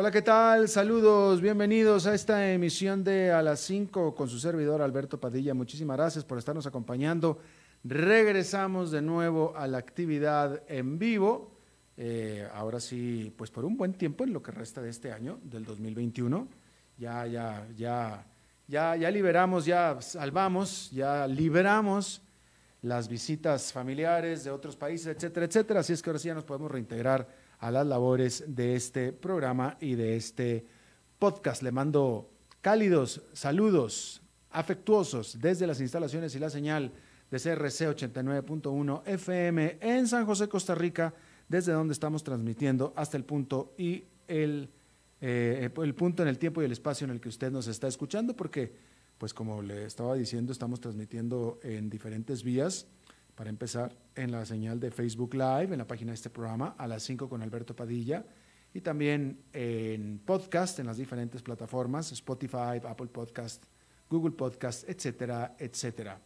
Hola, ¿qué tal? Saludos, bienvenidos a esta emisión de A las 5 con su servidor Alberto Padilla. Muchísimas gracias por estarnos acompañando. Regresamos de nuevo a la actividad en vivo. Eh, ahora sí, pues por un buen tiempo en lo que resta de este año, del 2021. Ya, ya, ya, ya, ya liberamos, ya salvamos, ya liberamos las visitas familiares de otros países, etcétera, etcétera. Así es que ahora sí ya nos podemos reintegrar a las labores de este programa y de este podcast. Le mando cálidos saludos afectuosos desde las instalaciones y la señal de CRC 89.1 FM en San José, Costa Rica, desde donde estamos transmitiendo hasta el punto y el, eh, el punto en el tiempo y el espacio en el que usted nos está escuchando, porque, pues como le estaba diciendo, estamos transmitiendo en diferentes vías para empezar, en la señal de Facebook Live, en la página de este programa, a las 5 con Alberto Padilla, y también en podcast, en las diferentes plataformas, Spotify, Apple Podcast, Google Podcast, etcétera, etcétera.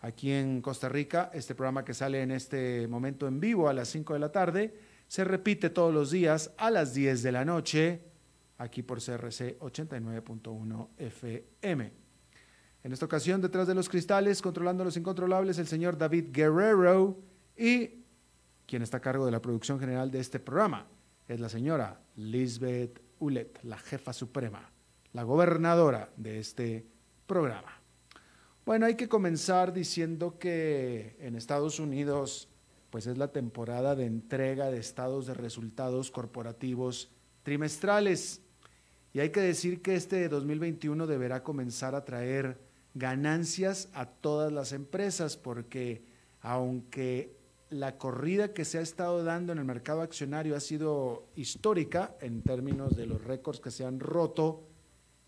Aquí en Costa Rica, este programa que sale en este momento en vivo a las 5 de la tarde, se repite todos los días a las 10 de la noche, aquí por CRC 89.1 FM. En esta ocasión, detrás de los cristales, controlando los incontrolables, el señor David Guerrero y quien está a cargo de la producción general de este programa es la señora Lisbeth Ulet, la jefa suprema, la gobernadora de este programa. Bueno, hay que comenzar diciendo que en Estados Unidos pues es la temporada de entrega de estados de resultados corporativos trimestrales. Y hay que decir que este 2021 deberá comenzar a traer ganancias a todas las empresas, porque aunque la corrida que se ha estado dando en el mercado accionario ha sido histórica en términos de los récords que se han roto,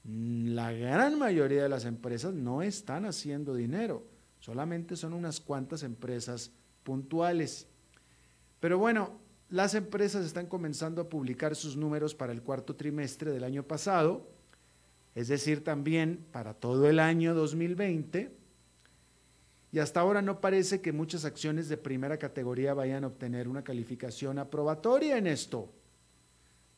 la gran mayoría de las empresas no están haciendo dinero, solamente son unas cuantas empresas puntuales. Pero bueno, las empresas están comenzando a publicar sus números para el cuarto trimestre del año pasado es decir, también para todo el año 2020. Y hasta ahora no parece que muchas acciones de primera categoría vayan a obtener una calificación aprobatoria en esto.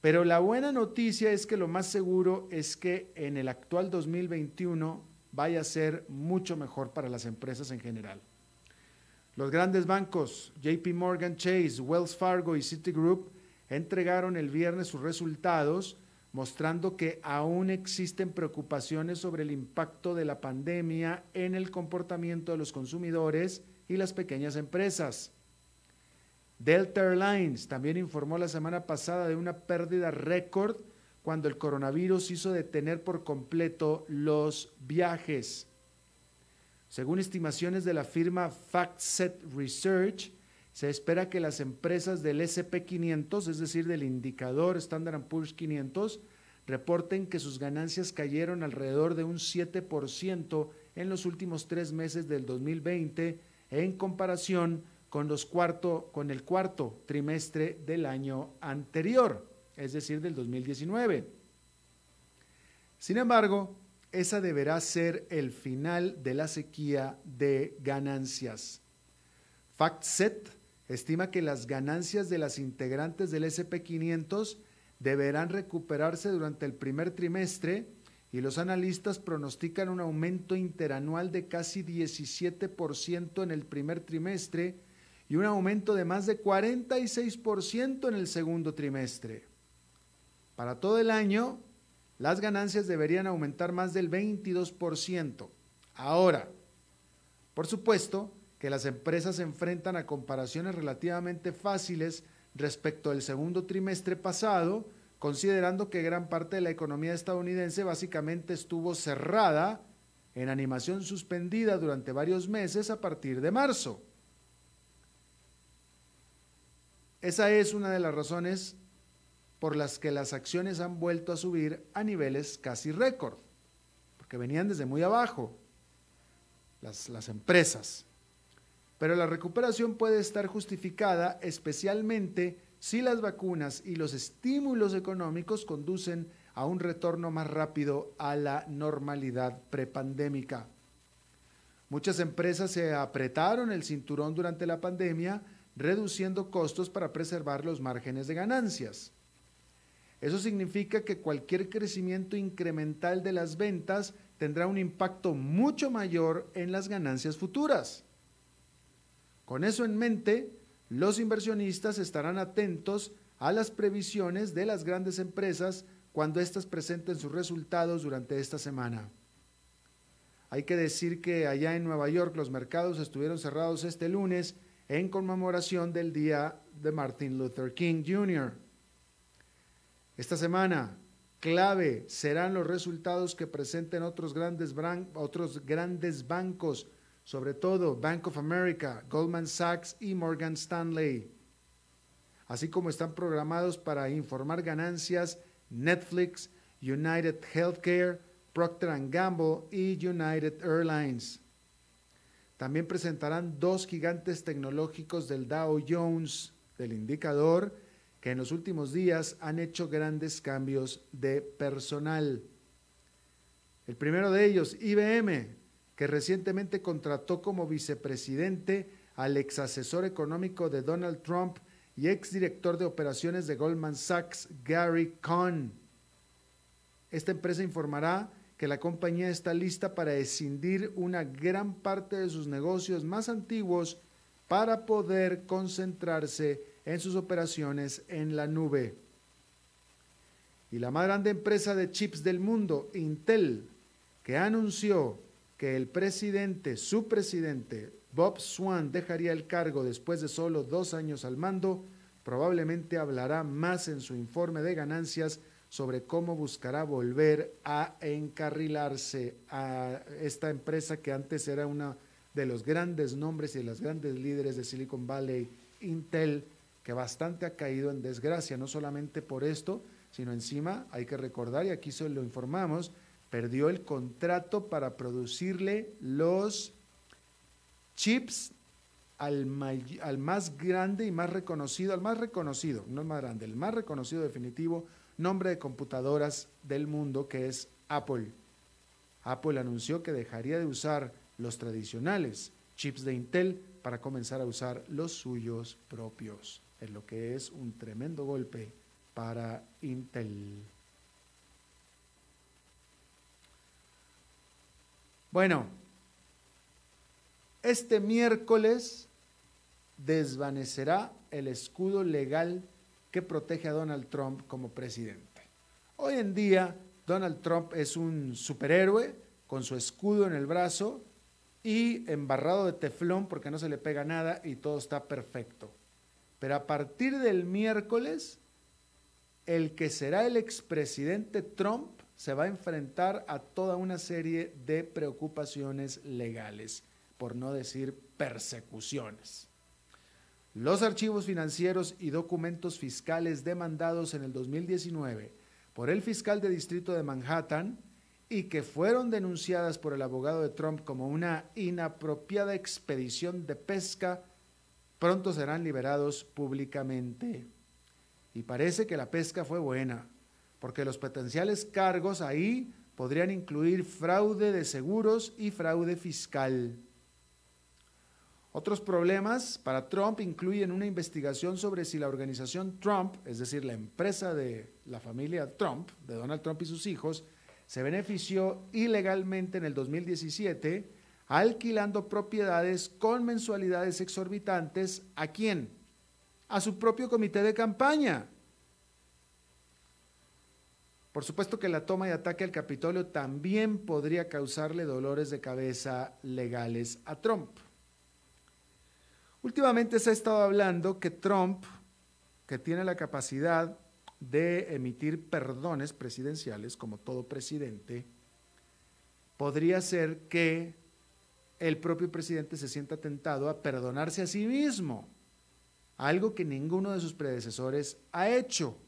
Pero la buena noticia es que lo más seguro es que en el actual 2021 vaya a ser mucho mejor para las empresas en general. Los grandes bancos, JP Morgan Chase, Wells Fargo y Citigroup, entregaron el viernes sus resultados mostrando que aún existen preocupaciones sobre el impacto de la pandemia en el comportamiento de los consumidores y las pequeñas empresas. Delta Airlines también informó la semana pasada de una pérdida récord cuando el coronavirus hizo detener por completo los viajes. Según estimaciones de la firma FactSet Research, se espera que las empresas del SP500, es decir, del indicador Standard Poor's 500, reporten que sus ganancias cayeron alrededor de un 7% en los últimos tres meses del 2020 en comparación con, los cuarto, con el cuarto trimestre del año anterior, es decir, del 2019. Sin embargo, esa deberá ser el final de la sequía de ganancias. FactSet estima que las ganancias de las integrantes del SP500 deberán recuperarse durante el primer trimestre y los analistas pronostican un aumento interanual de casi 17% en el primer trimestre y un aumento de más de 46% en el segundo trimestre. Para todo el año, las ganancias deberían aumentar más del 22%. Ahora, por supuesto, que las empresas se enfrentan a comparaciones relativamente fáciles respecto al segundo trimestre pasado, considerando que gran parte de la economía estadounidense básicamente estuvo cerrada en animación suspendida durante varios meses a partir de marzo. Esa es una de las razones por las que las acciones han vuelto a subir a niveles casi récord, porque venían desde muy abajo. las, las empresas. Pero la recuperación puede estar justificada especialmente si las vacunas y los estímulos económicos conducen a un retorno más rápido a la normalidad prepandémica. Muchas empresas se apretaron el cinturón durante la pandemia, reduciendo costos para preservar los márgenes de ganancias. Eso significa que cualquier crecimiento incremental de las ventas tendrá un impacto mucho mayor en las ganancias futuras. Con eso en mente, los inversionistas estarán atentos a las previsiones de las grandes empresas cuando éstas presenten sus resultados durante esta semana. Hay que decir que allá en Nueva York los mercados estuvieron cerrados este lunes en conmemoración del Día de Martin Luther King Jr. Esta semana, clave serán los resultados que presenten otros grandes, otros grandes bancos, sobre todo Bank of America, Goldman Sachs y Morgan Stanley, así como están programados para informar ganancias Netflix, United Healthcare, Procter Gamble y United Airlines. También presentarán dos gigantes tecnológicos del Dow Jones, del indicador, que en los últimos días han hecho grandes cambios de personal. El primero de ellos, IBM, que recientemente contrató como vicepresidente al ex asesor económico de Donald Trump y exdirector de operaciones de Goldman Sachs, Gary Cohn. Esta empresa informará que la compañía está lista para escindir una gran parte de sus negocios más antiguos para poder concentrarse en sus operaciones en la nube. Y la más grande empresa de chips del mundo, Intel, que anunció que el presidente, su presidente, Bob Swan, dejaría el cargo después de solo dos años al mando, probablemente hablará más en su informe de ganancias sobre cómo buscará volver a encarrilarse a esta empresa que antes era una de los grandes nombres y de los grandes líderes de Silicon Valley, Intel, que bastante ha caído en desgracia, no solamente por esto, sino encima hay que recordar, y aquí se lo informamos, perdió el contrato para producirle los chips al, más grande y más reconocido, al más reconocido, no el más grande, el más reconocido definitivo nombre de computadoras del mundo que es Apple. Apple anunció que dejaría de usar los tradicionales chips de Intel para comenzar a usar los suyos propios, en lo que es un tremendo golpe para Intel. Bueno, este miércoles desvanecerá el escudo legal que protege a Donald Trump como presidente. Hoy en día, Donald Trump es un superhéroe con su escudo en el brazo y embarrado de teflón porque no se le pega nada y todo está perfecto. Pero a partir del miércoles, el que será el expresidente Trump se va a enfrentar a toda una serie de preocupaciones legales, por no decir persecuciones. Los archivos financieros y documentos fiscales demandados en el 2019 por el fiscal de distrito de Manhattan y que fueron denunciadas por el abogado de Trump como una inapropiada expedición de pesca, pronto serán liberados públicamente. Y parece que la pesca fue buena, porque los potenciales cargos ahí podrían incluir fraude de seguros y fraude fiscal. Otros problemas para Trump incluyen una investigación sobre si la organización Trump, es decir, la empresa de la familia Trump, de Donald Trump y sus hijos, se benefició ilegalmente en el 2017 alquilando propiedades con mensualidades exorbitantes a quién? A su propio comité de campaña. Por supuesto que la toma y ataque al Capitolio también podría causarle dolores de cabeza legales a Trump. Últimamente se ha estado hablando que Trump, que tiene la capacidad de emitir perdones presidenciales, como todo presidente, podría ser que el propio presidente se sienta tentado a perdonarse a sí mismo, algo que ninguno de sus predecesores ha hecho.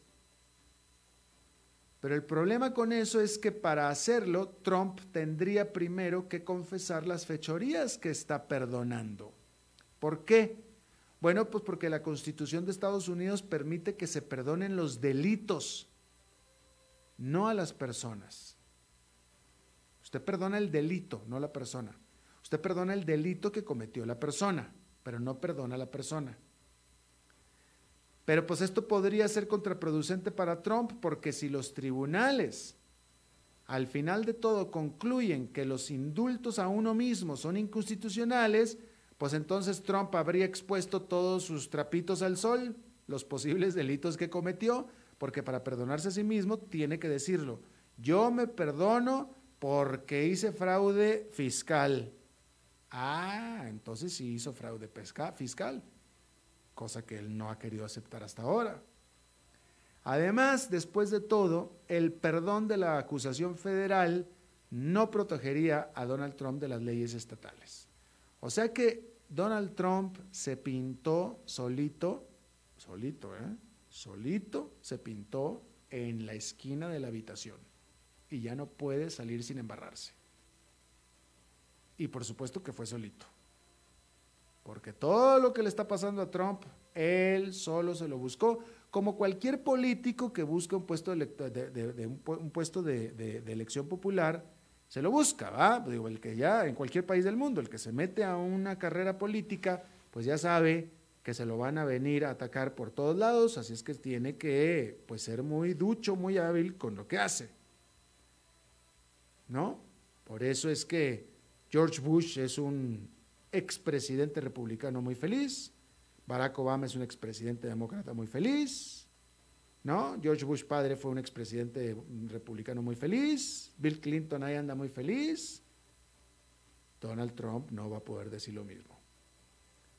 Pero el problema con eso es que para hacerlo, Trump tendría primero que confesar las fechorías que está perdonando. ¿Por qué? Bueno, pues porque la Constitución de Estados Unidos permite que se perdonen los delitos, no a las personas. Usted perdona el delito, no la persona. Usted perdona el delito que cometió la persona, pero no perdona a la persona. Pero pues esto podría ser contraproducente para Trump porque si los tribunales al final de todo concluyen que los indultos a uno mismo son inconstitucionales, pues entonces Trump habría expuesto todos sus trapitos al sol, los posibles delitos que cometió, porque para perdonarse a sí mismo tiene que decirlo. Yo me perdono porque hice fraude fiscal. Ah, entonces sí hizo fraude fiscal cosa que él no ha querido aceptar hasta ahora. Además, después de todo, el perdón de la acusación federal no protegería a Donald Trump de las leyes estatales. O sea que Donald Trump se pintó solito, solito, ¿eh? Solito se pintó en la esquina de la habitación y ya no puede salir sin embarrarse. Y por supuesto que fue solito. Porque todo lo que le está pasando a Trump, él solo se lo buscó, como cualquier político que busca un puesto de, un, puesto de, elección popular, se lo busca, ¿va? Digo, el que ya en cualquier país del mundo, el que se mete a una carrera política, pues ya sabe que se lo van a venir a atacar por todos lados, así es que tiene que pues, ser muy ducho, muy hábil con lo que hace. ¿No? Por eso es que George Bush es un expresidente republicano muy feliz, Barack Obama es un expresidente demócrata muy feliz, ¿no? George Bush padre fue un expresidente republicano muy feliz, Bill Clinton ahí anda muy feliz, Donald Trump no va a poder decir lo mismo.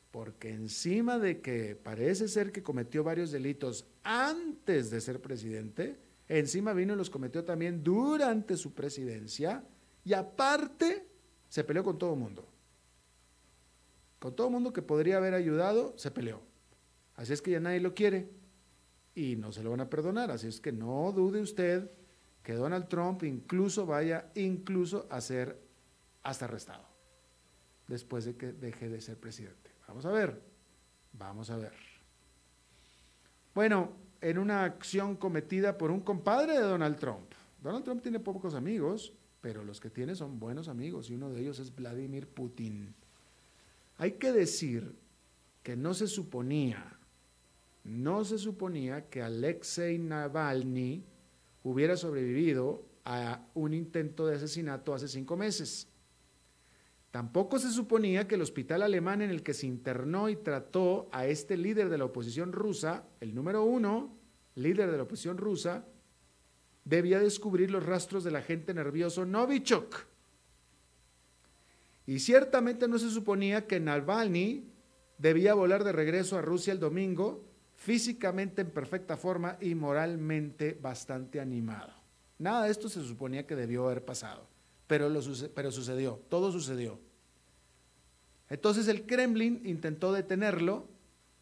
Porque encima de que parece ser que cometió varios delitos antes de ser presidente, encima vino y los cometió también durante su presidencia y aparte se peleó con todo el mundo. Todo el mundo que podría haber ayudado, se peleó. Así es que ya nadie lo quiere y no se lo van a perdonar. Así es que no dude usted que Donald Trump incluso vaya incluso a ser hasta arrestado después de que deje de ser presidente. Vamos a ver, vamos a ver. Bueno, en una acción cometida por un compadre de Donald Trump. Donald Trump tiene pocos amigos, pero los que tiene son buenos amigos y uno de ellos es Vladimir Putin. Hay que decir que no se suponía, no se suponía que Alexei Navalny hubiera sobrevivido a un intento de asesinato hace cinco meses. Tampoco se suponía que el hospital alemán en el que se internó y trató a este líder de la oposición rusa, el número uno, líder de la oposición rusa, debía descubrir los rastros del agente nervioso Novichok y ciertamente no se suponía que Navalny debía volar de regreso a Rusia el domingo, físicamente en perfecta forma y moralmente bastante animado. Nada de esto se suponía que debió haber pasado, pero, pero sucedió, todo sucedió. Entonces el Kremlin intentó detenerlo,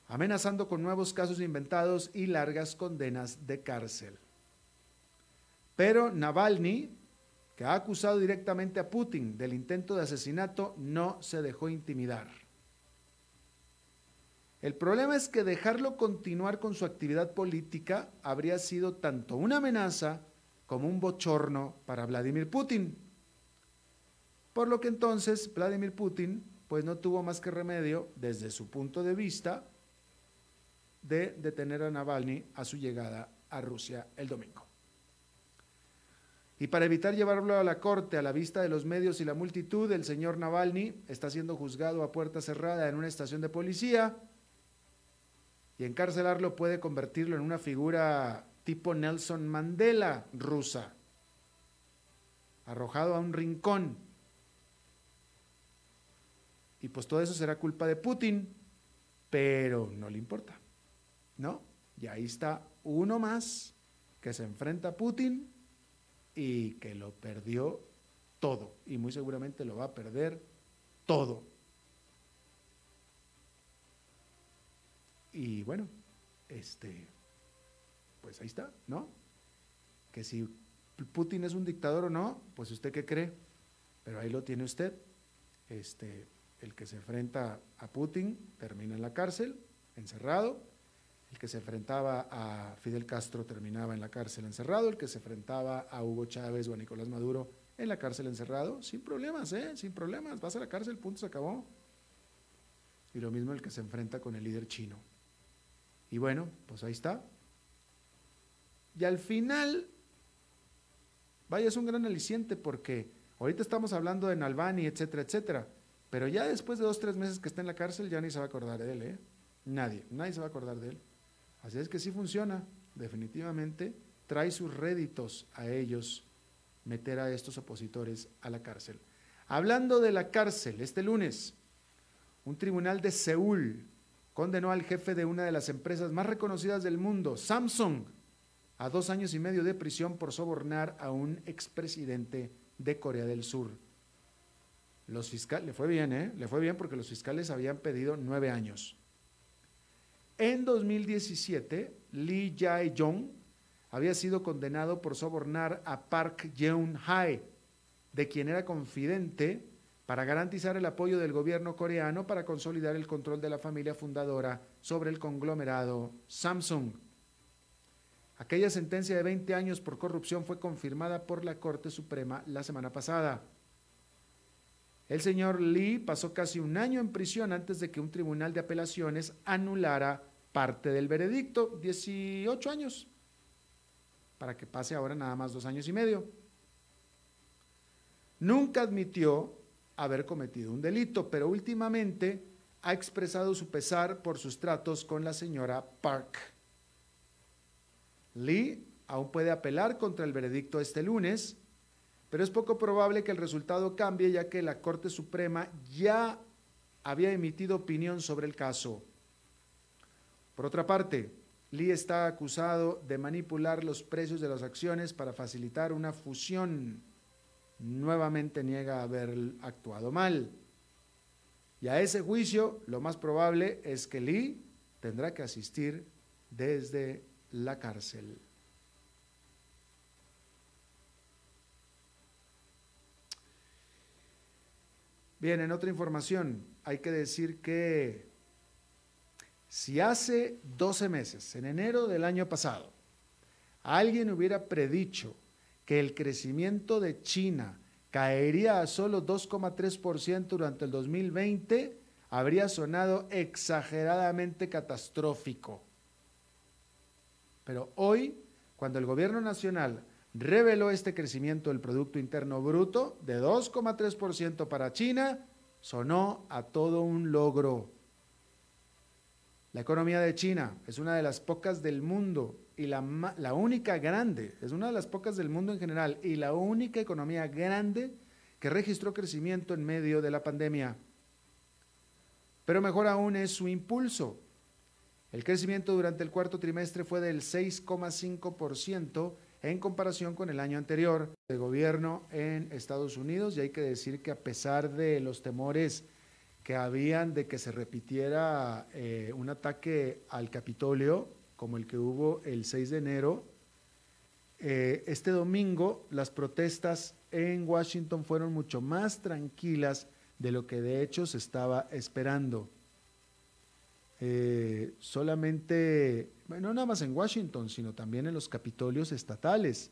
amenazando con nuevos casos inventados y largas condenas de cárcel. Pero Navalny que ha acusado directamente a Putin del intento de asesinato, no se dejó intimidar. El problema es que dejarlo continuar con su actividad política habría sido tanto una amenaza como un bochorno para Vladimir Putin. Por lo que entonces Vladimir Putin pues no tuvo más que remedio desde su punto de vista de detener a Navalny a su llegada a Rusia el domingo. Y para evitar llevarlo a la corte a la vista de los medios y la multitud, el señor Navalny está siendo juzgado a puerta cerrada en una estación de policía y encarcelarlo puede convertirlo en una figura tipo Nelson Mandela rusa, arrojado a un rincón. Y pues todo eso será culpa de Putin, pero no le importa, ¿no? Y ahí está uno más que se enfrenta a Putin y que lo perdió todo y muy seguramente lo va a perder todo. Y bueno, este, pues ahí está, ¿no? que si Putin es un dictador o no, pues usted qué cree, pero ahí lo tiene usted. Este, el que se enfrenta a Putin termina en la cárcel, encerrado. El que se enfrentaba a Fidel Castro terminaba en la cárcel encerrado. El que se enfrentaba a Hugo Chávez o a Nicolás Maduro en la cárcel encerrado, sin problemas, ¿eh? Sin problemas. Vas a la cárcel, punto, se acabó. Y lo mismo el que se enfrenta con el líder chino. Y bueno, pues ahí está. Y al final, vaya, es un gran aliciente porque ahorita estamos hablando de Nalbani, etcétera, etcétera. Pero ya después de dos, tres meses que está en la cárcel, ya ni se va a acordar de él, ¿eh? Nadie, nadie se va a acordar de él. Así es que sí funciona, definitivamente trae sus réditos a ellos meter a estos opositores a la cárcel. Hablando de la cárcel, este lunes, un tribunal de Seúl condenó al jefe de una de las empresas más reconocidas del mundo, Samsung, a dos años y medio de prisión por sobornar a un expresidente de Corea del Sur. Los fiscales, le fue bien, ¿eh? Le fue bien porque los fiscales habían pedido nueve años. En 2017, Lee Jae-jong había sido condenado por sobornar a Park Geun-hye, de quien era confidente, para garantizar el apoyo del gobierno coreano para consolidar el control de la familia fundadora sobre el conglomerado Samsung. Aquella sentencia de 20 años por corrupción fue confirmada por la Corte Suprema la semana pasada. El señor Lee pasó casi un año en prisión antes de que un tribunal de apelaciones anulara parte del veredicto, 18 años, para que pase ahora nada más dos años y medio. Nunca admitió haber cometido un delito, pero últimamente ha expresado su pesar por sus tratos con la señora Park. Lee aún puede apelar contra el veredicto este lunes, pero es poco probable que el resultado cambie ya que la Corte Suprema ya había emitido opinión sobre el caso. Por otra parte, Lee está acusado de manipular los precios de las acciones para facilitar una fusión. Nuevamente niega haber actuado mal. Y a ese juicio lo más probable es que Lee tendrá que asistir desde la cárcel. Bien, en otra información, hay que decir que si hace 12 meses, en enero del año pasado, alguien hubiera predicho que el crecimiento de China caería a solo 2,3% durante el 2020, habría sonado exageradamente catastrófico. Pero hoy, cuando el gobierno nacional reveló este crecimiento del Producto Interno Bruto de 2,3% para China, sonó a todo un logro. La economía de China es una de las pocas del mundo y la, la, única grande, es una de las pocas del mundo en general y la única economía grande que registró crecimiento en medio de la pandemia. Pero mejor aún es su impulso. El crecimiento durante el cuarto trimestre fue del 6,5% en comparación con el año anterior de gobierno en Estados Unidos y hay que decir que a pesar de los temores que habían de que se repitiera eh, un ataque al Capitolio como el que hubo el 6 de enero, eh, este domingo las protestas en Washington fueron mucho más tranquilas de lo que de hecho se estaba esperando. Eh, solamente, no nada más en Washington, sino también en los capitolios estatales.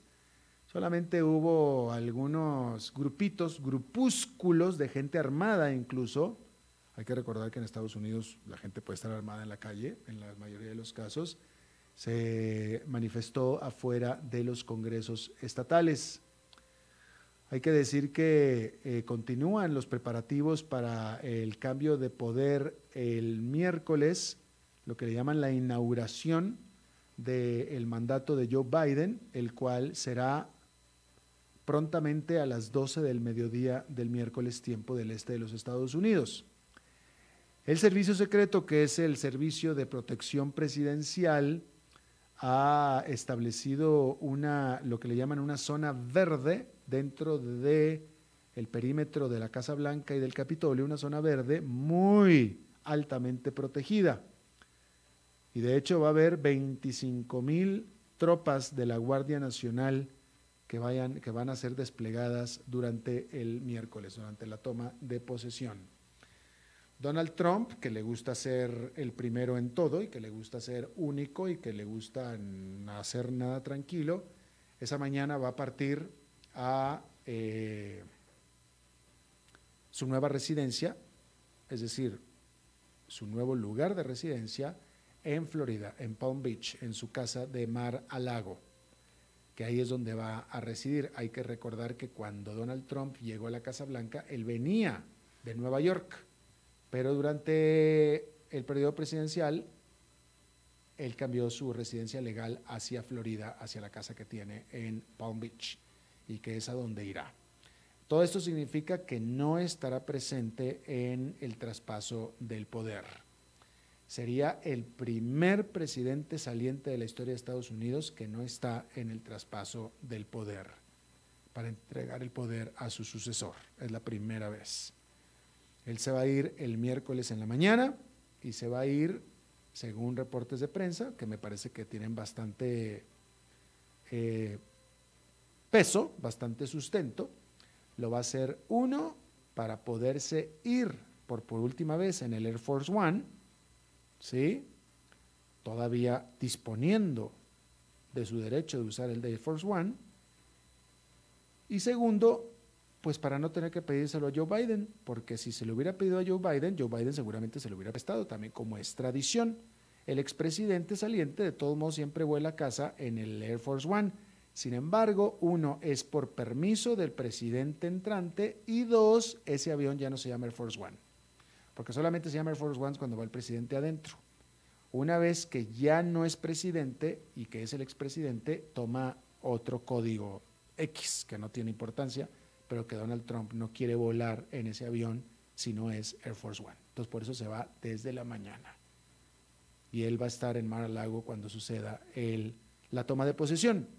Solamente hubo algunos grupitos, grupúsculos de gente armada incluso. Hay que recordar que en Estados Unidos la gente puede estar armada en la calle, en la mayoría de los casos. Se manifestó afuera de los congresos estatales. Hay que decir que eh, continúan los preparativos para el cambio de poder el miércoles, lo que le llaman la inauguración del mandato de Joe Biden, el cual será prontamente a las 12 del mediodía del miércoles tiempo del este de los Estados Unidos. El servicio secreto, que es el servicio de protección presidencial, ha establecido una, lo que le llaman una zona verde dentro de el perímetro de la Casa Blanca y del Capitolio, una zona verde muy altamente protegida. Y de hecho va a haber 25 mil tropas de la Guardia Nacional que, vayan, que van a ser desplegadas durante el miércoles, durante la toma de posesión. Donald Trump, que le gusta ser el primero en todo y que le gusta ser único y que le gusta hacer nada tranquilo, esa mañana va a partir a eh, su nueva residencia, es decir, su nuevo lugar de residencia en Florida, en Palm Beach, en su casa de Mar a Lago, que ahí es donde va a residir. Hay que recordar que cuando Donald Trump llegó a la Casa Blanca, él venía de Nueva York, pero durante el periodo presidencial, él cambió su residencia legal hacia Florida, hacia la casa que tiene en Palm Beach, y que es a donde irá. Todo esto significa que no estará presente en el traspaso del poder sería el primer presidente saliente de la historia de Estados Unidos que no está en el traspaso del poder para entregar el poder a su sucesor. Es la primera vez. Él se va a ir el miércoles en la mañana y se va a ir, según reportes de prensa, que me parece que tienen bastante eh, peso, bastante sustento, lo va a hacer uno para poderse ir por, por última vez en el Air Force One ¿sí? Todavía disponiendo de su derecho de usar el Air Force One. Y segundo, pues para no tener que pedírselo a Joe Biden, porque si se lo hubiera pedido a Joe Biden, Joe Biden seguramente se lo hubiera prestado, también como es tradición. El expresidente saliente de todos modos siempre vuela a casa en el Air Force One. Sin embargo, uno es por permiso del presidente entrante y dos, ese avión ya no se llama Air Force One porque solamente se llama Air Force One cuando va el presidente adentro. Una vez que ya no es presidente y que es el expresidente, toma otro código X, que no tiene importancia, pero que Donald Trump no quiere volar en ese avión si no es Air Force One. Entonces por eso se va desde la mañana. Y él va a estar en Mar a Lago cuando suceda la toma de posesión.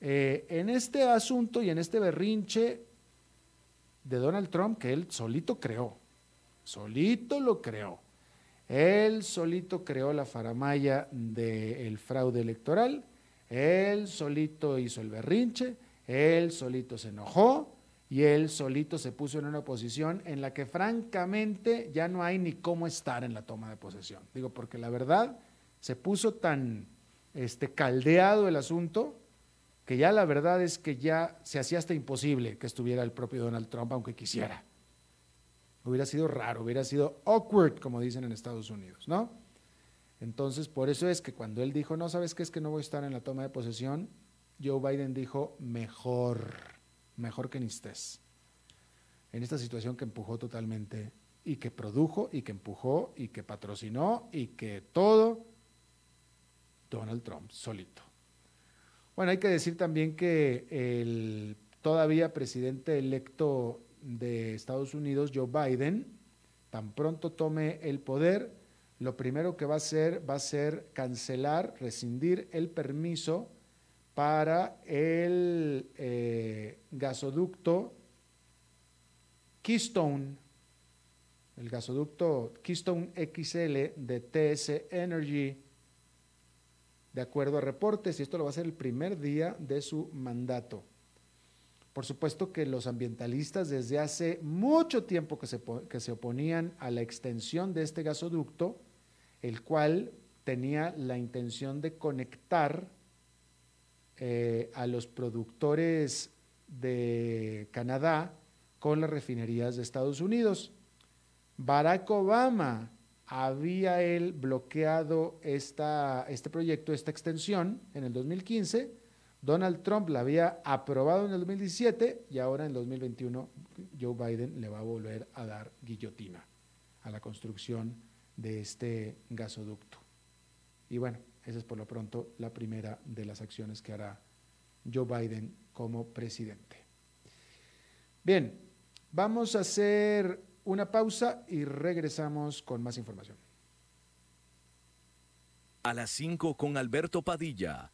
Eh, en este asunto y en este berrinche de Donald Trump que él solito creó, solito lo creó. Él solito creó la faramaya del fraude electoral, él solito hizo el berrinche, él solito se enojó y él solito se puso en una posición en la que francamente ya no hay ni cómo estar en la toma de posesión. Digo, porque la verdad se puso tan este, caldeado el asunto que ya la verdad es que ya se hacía hasta imposible que estuviera el propio Donald Trump aunque quisiera. Hubiera sido raro, hubiera sido awkward, como dicen en Estados Unidos, ¿no? Entonces, por eso es que cuando él dijo, no, ¿sabes qué? Es que no voy a estar en la toma de posesión, Joe Biden dijo, mejor, mejor que ni estés. En esta situación que empujó totalmente y que produjo y que empujó y que patrocinó y que todo Donald Trump solito. Bueno, hay que decir también que el todavía presidente electo de Estados Unidos, Joe Biden, tan pronto tome el poder, lo primero que va a hacer va a ser cancelar, rescindir el permiso para el eh, gasoducto Keystone, el gasoducto Keystone XL de TS Energy, de acuerdo a reportes, y esto lo va a ser el primer día de su mandato. Por supuesto que los ambientalistas desde hace mucho tiempo que se, que se oponían a la extensión de este gasoducto, el cual tenía la intención de conectar eh, a los productores de Canadá con las refinerías de Estados Unidos. Barack Obama había él bloqueado esta, este proyecto, esta extensión en el 2015 Donald Trump la había aprobado en el 2017 y ahora en el 2021 Joe Biden le va a volver a dar guillotina a la construcción de este gasoducto. Y bueno, esa es por lo pronto la primera de las acciones que hará Joe Biden como presidente. Bien, vamos a hacer una pausa y regresamos con más información. A las 5 con Alberto Padilla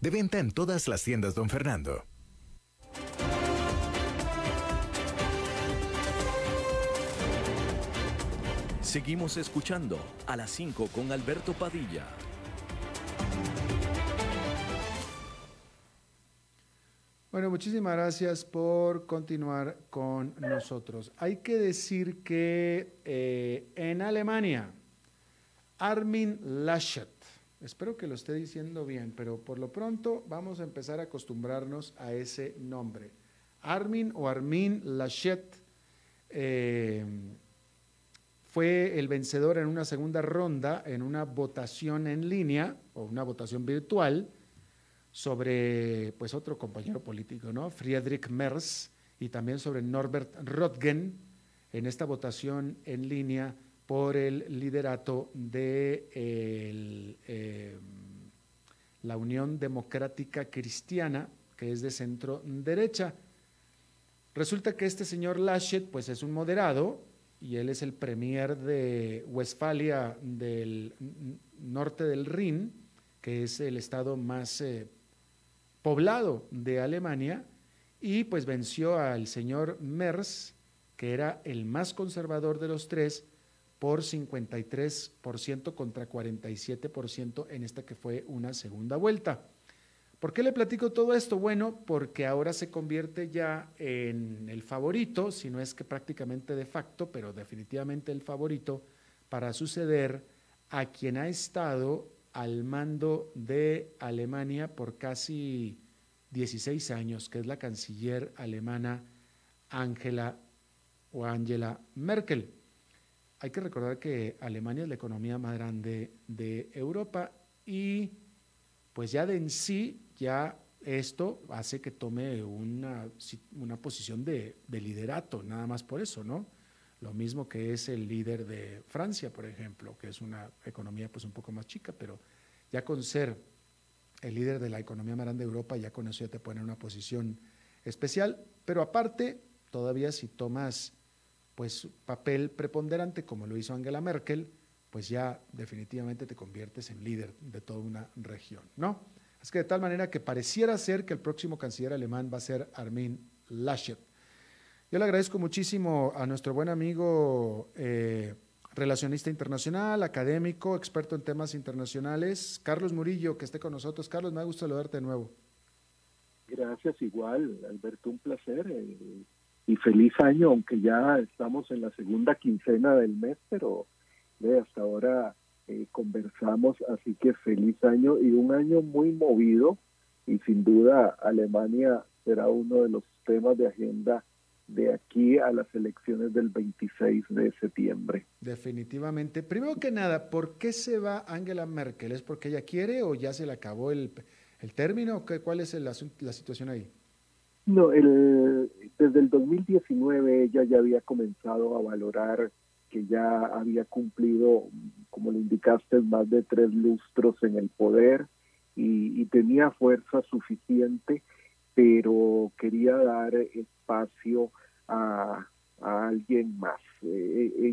De venta en todas las tiendas, don Fernando. Seguimos escuchando a las 5 con Alberto Padilla. Bueno, muchísimas gracias por continuar con nosotros. Hay que decir que eh, en Alemania, Armin Laschet, Espero que lo esté diciendo bien, pero por lo pronto vamos a empezar a acostumbrarnos a ese nombre. Armin o Armin Laschet eh, fue el vencedor en una segunda ronda en una votación en línea o una votación virtual sobre pues otro compañero político, ¿no? Friedrich Merz y también sobre Norbert Röttgen en esta votación en línea por el liderato de eh, la Unión Democrática Cristiana, que es de centro derecha. Resulta que este señor Laschet, pues es un moderado y él es el premier de Westfalia del norte del Rin, que es el estado más eh, poblado de Alemania, y pues venció al señor Merz, que era el más conservador de los tres, por 53% contra 47% en esta que fue una segunda vuelta. ¿Por qué le platico todo esto? Bueno, porque ahora se convierte ya en el favorito, si no es que prácticamente de facto, pero definitivamente el favorito para suceder a quien ha estado al mando de Alemania por casi 16 años, que es la canciller alemana Angela o Angela Merkel. Hay que recordar que Alemania es la economía más grande de Europa y pues ya de en sí, ya esto hace que tome una, una posición de, de, liderato, nada más por eso, ¿no? Lo mismo que es el líder de Francia, por ejemplo, que es una economía pues un poco más chica, pero ya con ser el líder de la economía más grande de Europa, ya con eso ya te pone en una posición especial, pero aparte, todavía si tomas pues papel preponderante como lo hizo Angela Merkel, pues ya definitivamente te conviertes en líder de toda una región, ¿no? Es que de tal manera que pareciera ser que el próximo canciller alemán va a ser Armin Laschet. Yo le agradezco muchísimo a nuestro buen amigo eh, relacionista internacional, académico, experto en temas internacionales, Carlos Murillo, que esté con nosotros. Carlos, me ha gustado saludarte de nuevo. Gracias, igual, Alberto, un placer. Eh, y feliz año, aunque ya estamos en la segunda quincena del mes, pero hasta ahora eh, conversamos, así que feliz año y un año muy movido y sin duda Alemania será uno de los temas de agenda de aquí a las elecciones del 26 de septiembre. Definitivamente. Primero que nada, ¿por qué se va Angela Merkel? ¿Es porque ella quiere o ya se le acabó el, el término? ¿Cuál es el, la situación ahí? No, el, desde el 2019 ella ya había comenzado a valorar que ya había cumplido, como le indicaste, más de tres lustros en el poder y, tenía fuerza suficiente, pero quería dar espacio a, alguien más. Eh,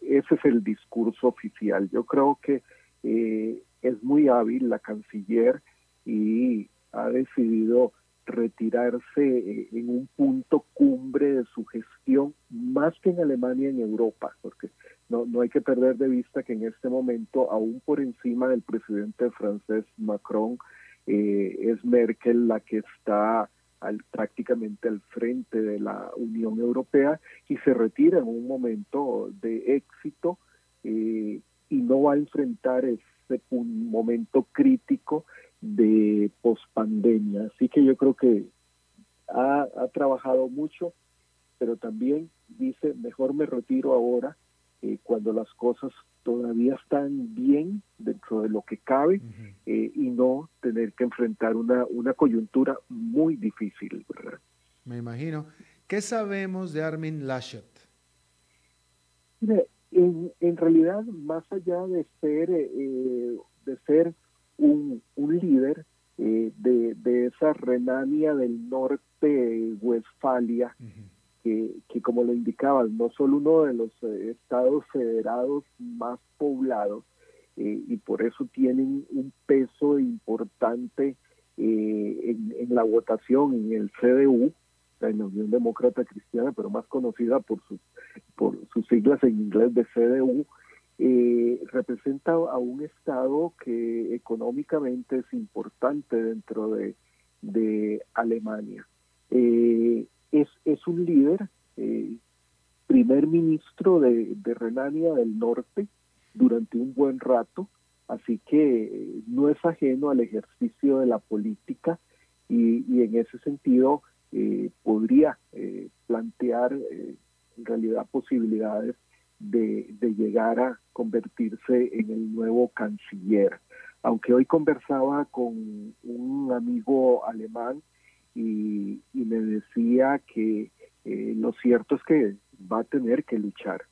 ese es el discurso oficial. Yo creo que eh, es muy hábil la canciller y ha decidido retirarse eh, en un punto cumbre de su gestión, más que en Alemania en Europa, porque no, no hay que perder de vista que en este momento, aún por encima del presidente francés Macron, eh, es Merkel la que está al, prácticamente al frente de la Unión Europea y se retira en un momento de éxito eh, y no va a enfrentar ese un momento crítico de pospandemia. Así que yo creo que ha, ha trabajado mucho, pero también dice, mejor me retiro ahora eh, cuando las cosas todavía están bien dentro de lo que cabe eh, y no tener que enfrentar una, una coyuntura muy difícil. Me imagino. ¿Qué sabemos de Armin Laschet? en, en realidad, más allá de ser, eh, de ser un, un líder de, de, esa Renania del norte, Westfalia, que, como lo indicabas, no solo uno de los eh, estados federados más poblados, eh, y por eso tienen un peso importante eh, en, la votación en el CDU, en la Unión Demócrata Cristiana, pero más conocida por sus, por sus siglas en inglés de CDU, representa a un estado que económicamente es importante dentro de, de Alemania. Eh, es, es un líder, eh, primer ministro de, Renania del Norte durante un buen rato, así que eh, no es ajeno al ejercicio de la política y, en ese sentido eh, podría plantear en realidad posibilidades de, llegar a convertirse en el nuevo canciller. Aunque hoy conversaba con un amigo alemán y, me decía que eh, lo cierto es que va a tener que luchar.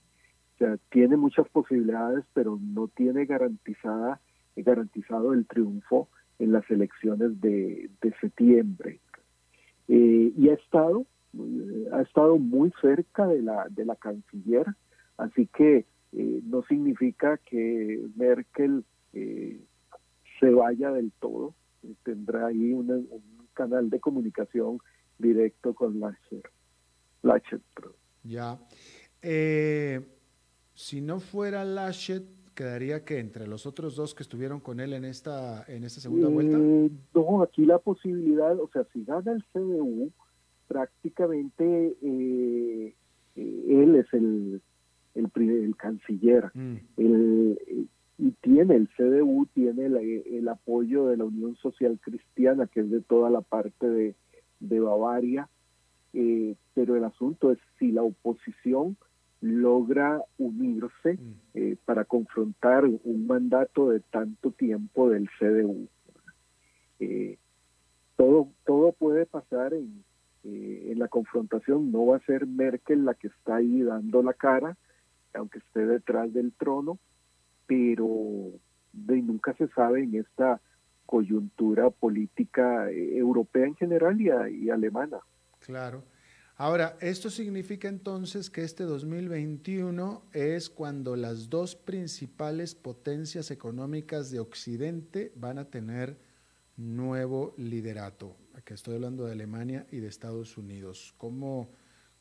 O sea, tiene muchas posibilidades, pero no tiene garantizada, garantizado el triunfo en las elecciones de, septiembre. Eh, y ha estado, eh, ha estado muy cerca de la, de la canciller, así que no significa que Merkel se vaya del todo, tendrá ahí una, canal de comunicación directo con Laschet. Ya. Eh, si no fuera Laschet, quedaría que entre los otros dos que estuvieron con él en esta en esta segunda vuelta. Eh, no, aquí la posibilidad, o sea, si gana el CDU, prácticamente eh, él es el el, el canciller. Mm. El, y tiene el CDU, tiene el, apoyo de la Unión Social Cristiana, que es de toda la parte de, Bavaria, eh, pero el asunto es si la oposición logra unirse mm. eh, para confrontar un mandato de tanto tiempo del CDU. Eh, todo, todo puede pasar en, en la confrontación, no va a ser Merkel la que está ahí dando la cara, aunque esté detrás del trono, pero de, nunca se sabe en esta coyuntura política eh, europea en general y, alemana. Claro. Ahora, esto significa entonces que este 2021 es cuando las dos principales potencias económicas de Occidente van a tener nuevo liderato. Aquí estoy hablando de Alemania y de Estados Unidos. ¿Cómo,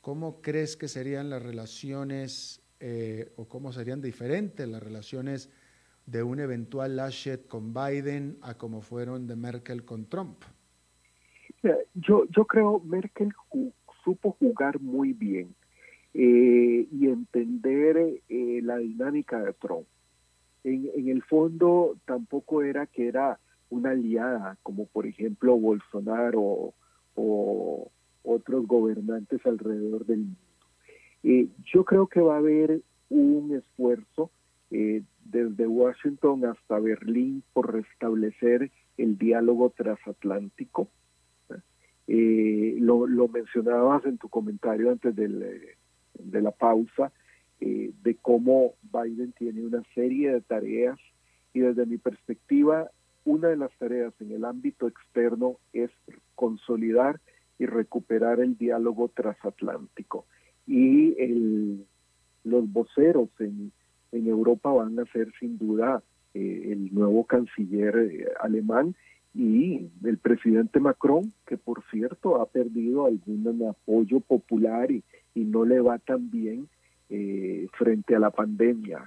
cómo crees que serían las relaciones eh, o cómo serían diferentes las relaciones de un eventual Laschet con Biden a como fueron de Merkel con Trump? Yo, yo creo Merkel supo jugar muy bien eh, y entender eh, la dinámica de Trump. En, en, el fondo tampoco era que era una aliada, como por ejemplo Bolsonaro o otros gobernantes alrededor del mundo. Eh, yo creo que va a haber un esfuerzo eh, desde Washington hasta Berlín por restablecer el diálogo transatlántico. Eh, lo, mencionabas en tu comentario antes de la pausa, de cómo Biden tiene una serie de tareas y desde mi perspectiva, una de las tareas en el ámbito externo es consolidar y recuperar el diálogo transatlántico y el, los voceros en, en Europa van a ser sin duda eh, el nuevo canciller eh, alemán y el presidente Macron, que por cierto ha perdido algún apoyo popular y, y no le va tan bien eh, frente a la pandemia.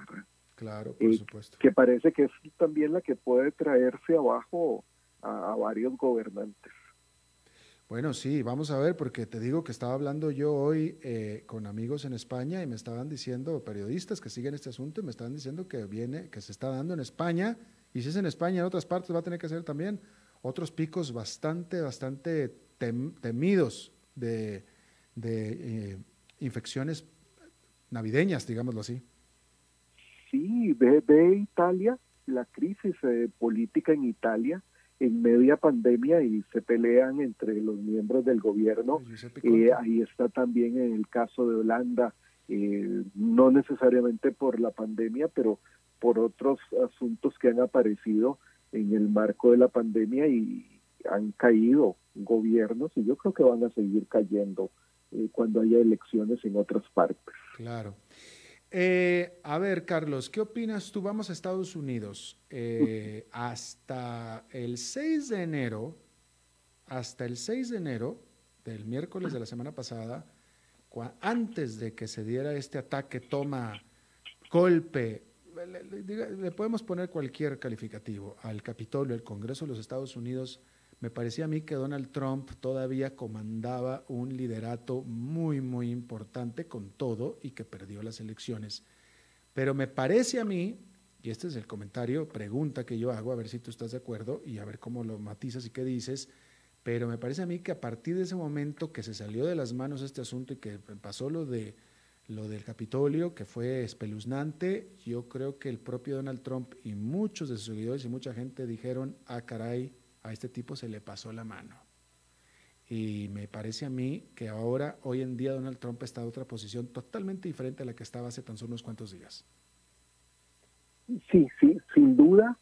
Claro, por supuesto. Que parece que es también la que puede traerse abajo a varios gobernantes. Bueno, sí, vamos a ver, porque te digo que estaba hablando yo hoy eh, con amigos en España y me estaban diciendo, periodistas que siguen este asunto, y me estaban diciendo que viene, que se está dando en España, y si es en España, en otras partes va a tener que ser también otros picos bastante, bastante temidos de, de eh, infecciones navideñas, digámoslo así. Sí, ve, ve Italia, la crisis eh, política en Italia en media pandemia y se pelean entre los miembros del gobierno. Eh, ahí está también en el caso de Holanda, eh, no necesariamente por la pandemia, pero por otros asuntos que han aparecido en el marco de la pandemia y han caído gobiernos y yo creo que van a seguir cayendo eh, cuando haya elecciones en otras partes. Claro. Eh, a ver, Carlos, ¿qué opinas tú? Vamos a Estados Unidos. Eh, hasta el 6 de enero, hasta el 6 de enero del miércoles de la semana pasada, antes de que se diera este ataque, toma, golpe, le, le podemos poner cualquier calificativo al Capitolio, el Congreso de los Estados Unidos me parecía a mí que Donald Trump todavía comandaba un liderato muy, muy importante con todo y que perdió las elecciones. Pero me parece a mí, y este es el comentario, pregunta que yo hago, a ver si tú estás de acuerdo y a ver cómo lo matizas y qué dices, pero me parece a mí que a partir de ese momento que se salió de las manos este asunto y que pasó lo de lo del Capitolio, que fue espeluznante, yo creo que el propio Donald Trump y muchos de sus seguidores y mucha gente dijeron, ah, caray, a este tipo se le pasó la mano. Y me parece a mí que ahora, hoy en día, Donald Trump está en otra posición totalmente diferente a la que estaba hace tan solo unos cuantos días. Sí, sí, sin duda,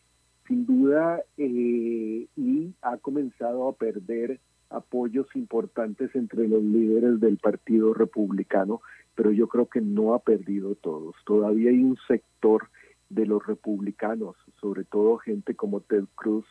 sin duda, eh, y ha comenzado a perder apoyos importantes entre los líderes del Partido Republicano, pero yo creo que no ha perdido todos. Todavía hay un sector de los republicanos, sobre todo gente como Ted Cruz,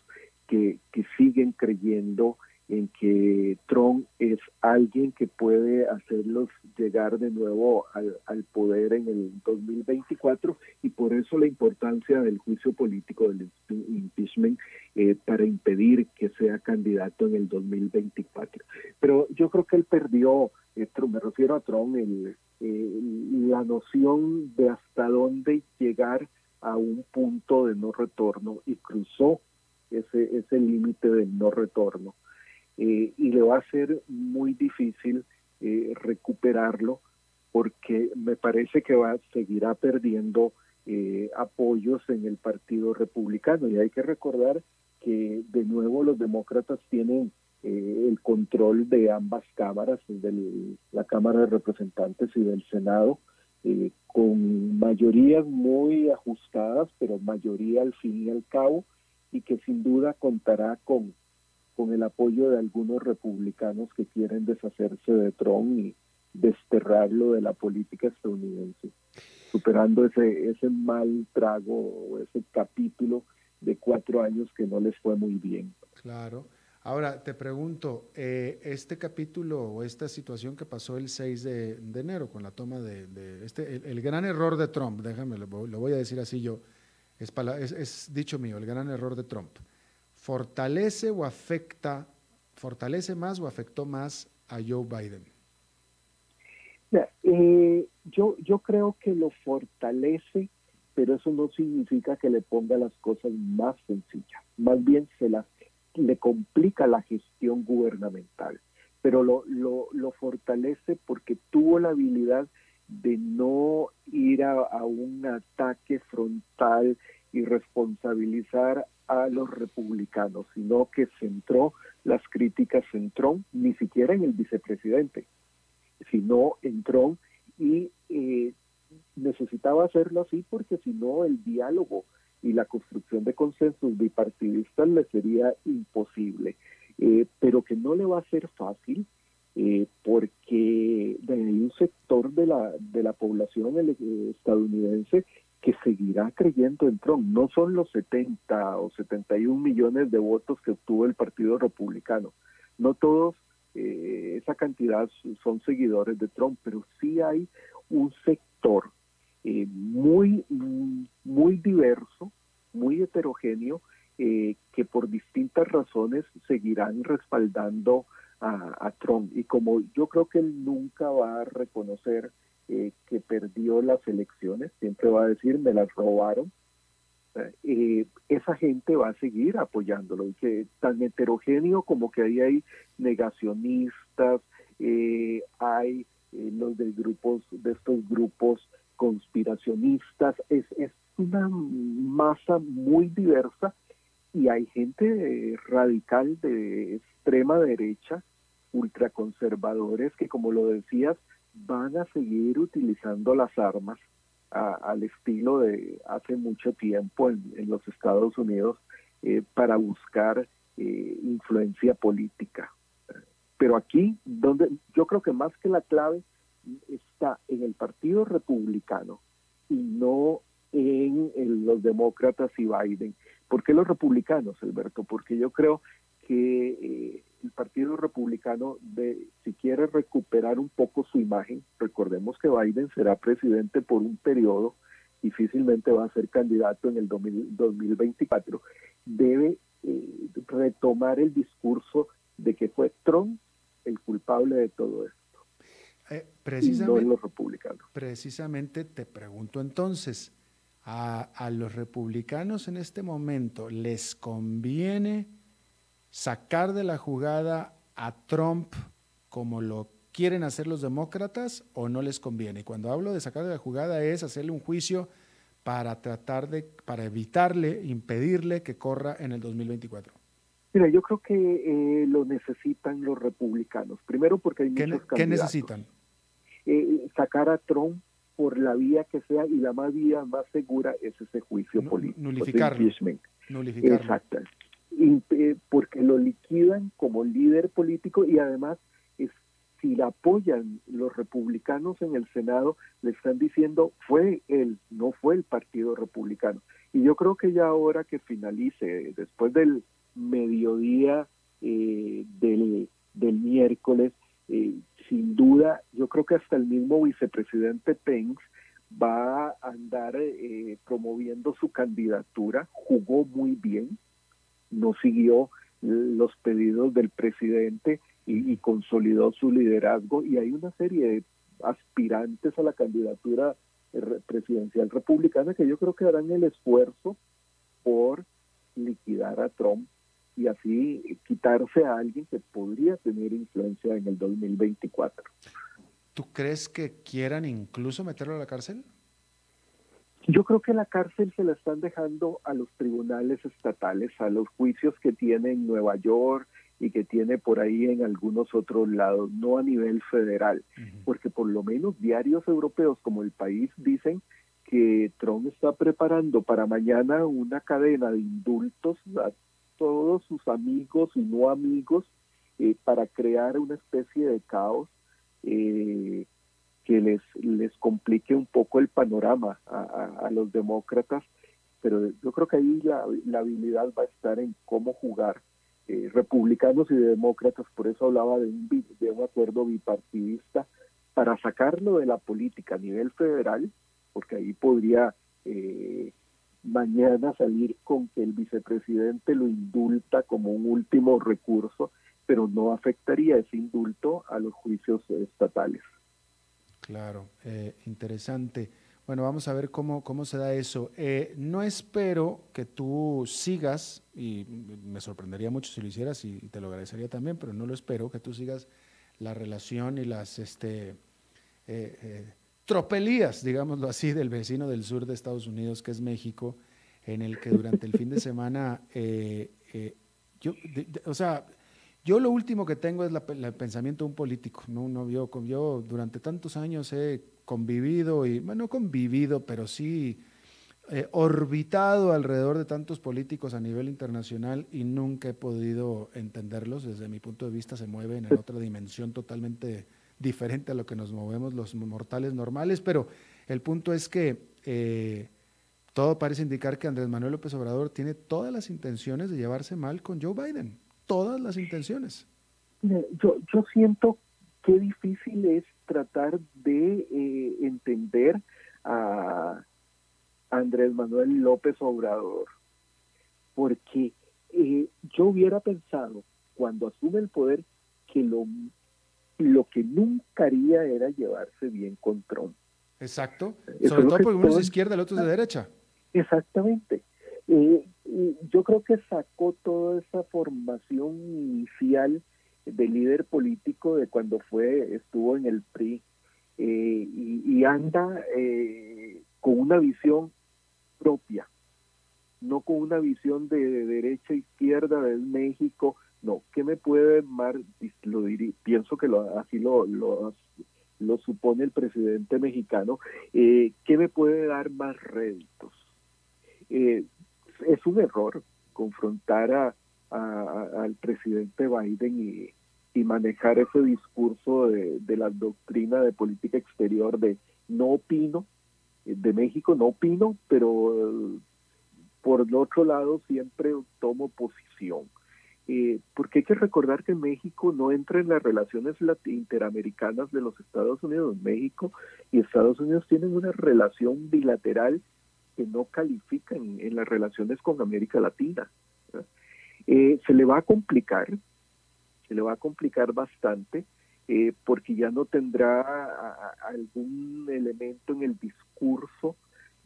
que, siguen creyendo en que Trump es alguien que puede hacerlos llegar de nuevo al, poder en el 2024 y por eso la importancia del juicio político del impeachment eh, para impedir que sea candidato en el 2024. Pero yo creo que él perdió, eh, me refiero a Trump, el, la noción de hasta dónde llegar a un punto de no retorno y cruzó ese, ese límite de no retorno. Eh, y le va a ser muy difícil eh, recuperarlo porque me parece que va seguirá perdiendo eh, apoyos en el Partido Republicano. Y hay que recordar que de nuevo los demócratas tienen el control de ambas cámaras, de la Cámara de Representantes y del Senado, con mayorías muy ajustadas, pero mayoría al fin y al cabo, y que sin duda contará con, con el apoyo de algunos republicanos que quieren deshacerse de Trump y desterrarlo de la política estadounidense, superando ese, ese mal trago o ese capítulo de cuatro años que no les fue muy bien. Claro. Ahora, te pregunto, eh, este capítulo o esta situación que pasó el 6 de, enero con la toma de, este, el, gran error de Trump, déjame, lo voy a decir así yo, es, dicho mío, el gran error de Trump. ¿Fortalece o afecta, fortalece más o afectó más a Joe Biden? Eh, yo, yo creo que lo fortalece, pero eso no significa que le ponga las cosas más sencillas. Más bien se las, le complica la gestión gubernamental, pero lo, lo, lo fortalece porque tuvo la habilidad de no ir a, un ataque frontal y responsabilizar a los republicanos, sino que centró las críticas en Trump, ni siquiera en el vicepresidente, sino en Trump y eh, necesitaba hacerlo así porque si no el diálogo y la construcción de consensos bipartidistas le sería imposible, eh, pero que no le va a ser fácil eh, porque hay un sector de la, de la población estadounidense que seguirá creyendo en Trump. No son los 70 o 71 millones de votos que obtuvo el Partido Republicano. No todos eh, esa cantidad son seguidores de Trump, pero sí hay un sector eh, muy, muy diverso, muy heterogéneo, que por distintas razones seguirán respaldando a, Trump. Y como yo creo que él nunca va a reconocer eh, que perdió las elecciones, siempre va a decir, me las robaron, eh, esa gente va a seguir apoyándolo. Y que tan heterogéneo como que ahí hay negacionistas, eh, hay los de grupos, de estos grupos conspiracionistas, es, es una masa muy diversa y hay gente radical de extrema derecha, ultraconservadores, que como lo decías, van a seguir utilizando las armas al estilo de hace mucho tiempo en, los Estados Unidos eh, para buscar eh, influencia política. Pero aquí, donde yo creo que más que la clave está en el Partido Republicano y no en, los demócratas y Biden. ¿Por qué los republicanos, Alberto? Porque yo creo que eh, el Partido Republicano, de, si quiere recuperar un poco su imagen, recordemos que Biden será presidente por un periodo, difícilmente va a ser candidato en el 2024, debe eh, retomar el discurso de que fue Trump el culpable de todo esto. Eh, precisamente, no los republicanos. Precisamente te pregunto entonces, a, los republicanos en este momento les conviene sacar de la jugada a Trump como lo quieren hacer los demócratas o no les conviene. Y cuando hablo de sacar de la jugada es hacerle un juicio para tratar de, para evitarle, impedirle que corra en el 2024. Mira, yo creo que eh, lo necesitan los republicanos. Primero porque hay muchos candidatos. ¿Qué necesitan? Eh, sacar a Trump por la vía que sea y la más vía más segura es ese juicio político. Nulificarlo. Exacto. Eh, porque lo liquidan como líder político y además es, si la apoyan los republicanos en el Senado, le están diciendo fue él, no fue el Partido Republicano. Y yo creo que ya ahora que finalice, después del mediodía eh, del, del miércoles, eh, sin duda, yo creo que hasta el mismo vicepresidente Pence va a andar eh, promoviendo su candidatura, jugó muy bien, no siguió los pedidos del presidente y, consolidó su liderazgo. Y hay una serie de aspirantes a la candidatura presidencial republicana que yo creo que harán el esfuerzo por liquidar a Trump y así quitarse a alguien que podría tener influencia en el 2024. ¿Tú crees que quieran incluso meterlo a la cárcel? Yo creo que la cárcel se la están dejando a los tribunales estatales, a los juicios que tiene en Nueva York y que tiene por ahí en algunos otros lados, no a nivel federal, porque por lo menos diarios europeos como el país dicen que Trump está preparando para mañana una cadena de indultos a todos sus amigos y no amigos eh, para crear una especie de caos eh, que les, les complique un poco el panorama a, los demócratas, pero yo creo que ahí la, habilidad va a estar en cómo jugar eh, republicanos y demócratas, por eso hablaba de un, de un acuerdo bipartidista, para sacarlo de la política a nivel federal, porque ahí podría eh, mañana salir con que el vicepresidente lo indulta como un último recurso, pero no afectaría ese indulto a los juicios estatales. Claro, eh, interesante. Bueno, vamos a ver cómo, cómo se da eso. Eh, no espero que tú sigas, y me sorprendería mucho si lo hicieras y te lo agradecería también, pero no lo espero, que tú sigas la relación y las este, eh, tropelías, digámoslo así, del vecino del sur de Estados Unidos, que es México, en el que durante el fin de semana, eh, eh, yo, o sea, yo lo último que tengo es el pensamiento de un político, ¿no? no yo, yo durante tantos años he convivido, y bueno, no convivido, pero sí eh, orbitado alrededor de tantos políticos a nivel internacional y nunca he podido entenderlos. Desde mi punto de vista se mueven en otra dimensión totalmente diferente a lo que nos movemos los mortales normales, pero el punto es que eh, todo parece indicar que Andrés Manuel López Obrador tiene todas las intenciones de llevarse mal con Joe Biden, todas las intenciones. Yo, yo siento qué difícil es tratar de eh, entender a Andrés Manuel López Obrador, porque eh, yo hubiera pensado cuando asume el poder que lo, lo que nunca haría era llevarse bien con Trump. Exacto. Sobre todo porque uno es de izquierda, el otro es de derecha. Exactamente. Eh, yo creo que sacó toda esa formación inicial de líder político de cuando fue estuvo en el PRI eh, y, anda eh, con una visión propia, no con una visión de, derecha izquierda de México, no, ¿qué me puede dar? Lo pienso que lo, así lo, lo, supone el presidente mexicano, eh, ¿qué me puede dar más réditos? Eh, es un error confrontar a, al presidente Biden y, manejar ese discurso de, de, la doctrina de política exterior de no opino, eh, de México no opino, pero por el otro lado siempre tomo posición. Eh, porque hay que recordar que México no entra en las relaciones interamericanas de los Estados Unidos. México y Estados Unidos tienen una relación bilateral que no califica en, las relaciones con América Latina. Eh, se le va a complicar, se le va a complicar bastante, eh, porque ya no tendrá algún elemento en el discurso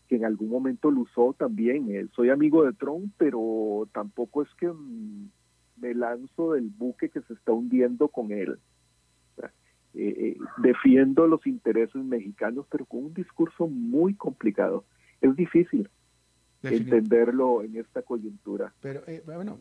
que en algún momento lo usó también. Eh, soy amigo de Trump, pero tampoco es que mm, me lanzo del buque que se está hundiendo con él. Eh, eh, defiendo los intereses mexicanos, pero con un discurso muy complicado. Es difícil entenderlo en esta coyuntura. Pero bueno,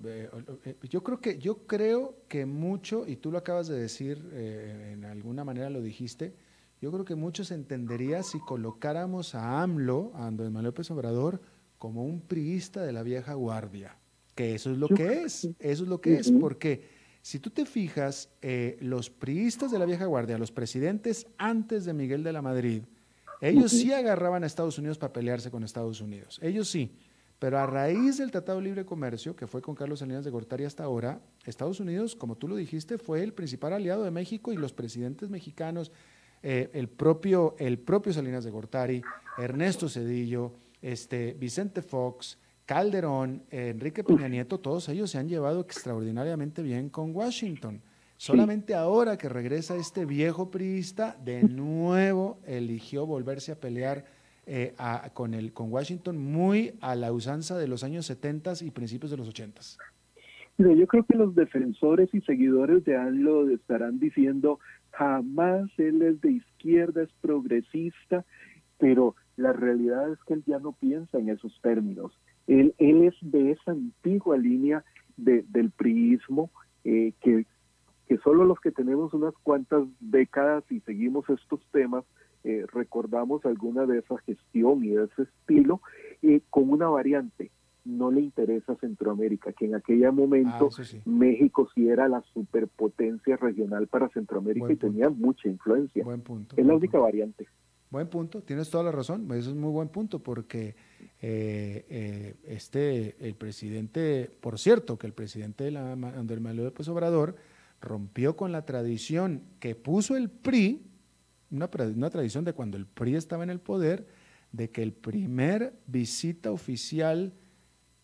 yo creo que yo creo que mucho y tú lo acabas de decir, en alguna manera lo dijiste yo creo que muchos entendería si colocáramos a AMLO, a Andrés Manuel López Obrador, como un priista de la vieja guardia, que eso es lo que es, eso es lo que es, porque si tú te fijas, eh, los priistas de la vieja guardia, los presidentes antes de Miguel de la Madrid, ellos sí agarraban a Estados Unidos para pelearse con Estados Unidos, ellos sí, pero a raíz del Tratado de Libre Comercio, que fue con Carlos Salinas de Gortari hasta ahora, Estados Unidos, como tú lo dijiste, fue el principal aliado de México y los presidentes mexicanos, eh, el, propio, el propio Salinas de Gortari, Ernesto Cedillo, este, Vicente Fox, Calderón, Enrique Peña Nieto, todos ellos se han llevado extraordinariamente bien con Washington. Solamente ahora que regresa este viejo priista, de nuevo eligió volverse a pelear eh, con, el, con Washington muy a la usanza de los años 70 y principios de los 80. yo creo que los defensores y seguidores de ANLO estarán diciendo, jamás él es de izquierda, es progresista, pero la realidad es que él ya no piensa en esos términos. Él, él es de esa antigua línea del priismo eh, que, que solo los que tenemos unas cuantas décadas y seguimos estos temas eh, recordamos alguna de esa gestión y de ese estilo eh, con una variante no le interesa Centroamérica, que en aquel momento ah, México sí era la superpotencia regional para Centroamérica y tenía mucha influencia. Buen punto. Es la única variante. Buen punto, tienes toda la razón, eso es muy buen punto porque eh, eh, este, el presidente, por cierto, que el presidente de la, Andrés Manuel López Obrador rompió con la tradición que puso el PRI, una, una tradición de cuando el PRI estaba en el poder, de que el primer visita oficial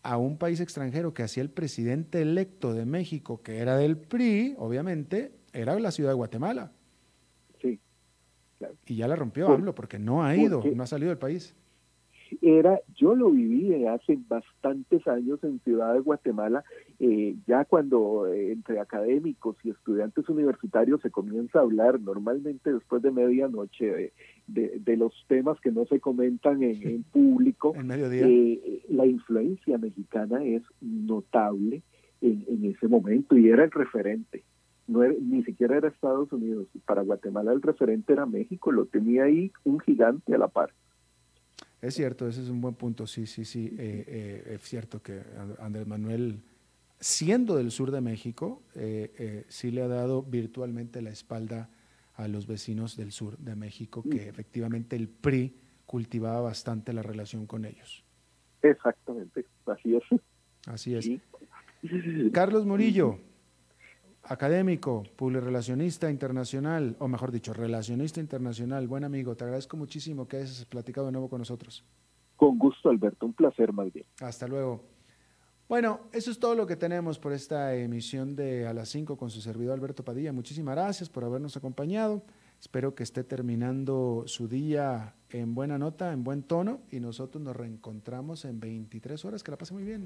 a un país extranjero que hacía el presidente electo de México, que era del PRI, obviamente, era la ciudad de Guatemala. Sí. Y ya la rompió AMLO porque no ha ido, no ha salido del país era, yo lo viví hace bastantes años en Ciudad de Guatemala, eh, ya cuando eh, entre académicos y estudiantes universitarios se comienza a hablar normalmente después de medianoche de, de, los temas que no se comentan en, público, eh, la influencia mexicana es notable en, en ese momento y era el referente. No ni siquiera era Estados Unidos. Para Guatemala el referente era México, lo tenía ahí un gigante a la par. Es cierto, ese es un buen punto, sí, sí, sí. Eh, eh, es cierto que Andrés Manuel, siendo del sur de México, eh, sí le ha dado virtualmente la espalda a los vecinos del sur de México, que mm. efectivamente el PRI cultivaba bastante la relación con ellos. Exactamente, así es. Así es. Carlos Murillo, académico, publirelacionista internacional, o mejor dicho, relacionista internacional, buen amigo, te agradezco muchísimo que hayas platicado de nuevo con nosotros. Con gusto, Alberto, un placer más bien. Hasta luego. Bueno, eso es todo lo que tenemos por esta emisión de A las 5 con su servidor Alberto Padilla. Muchísimas gracias por habernos acompañado. Espero que esté terminando su día en buena nota, en buen tono y nosotros nos reencontramos en 23 horas. Que la pase muy bien.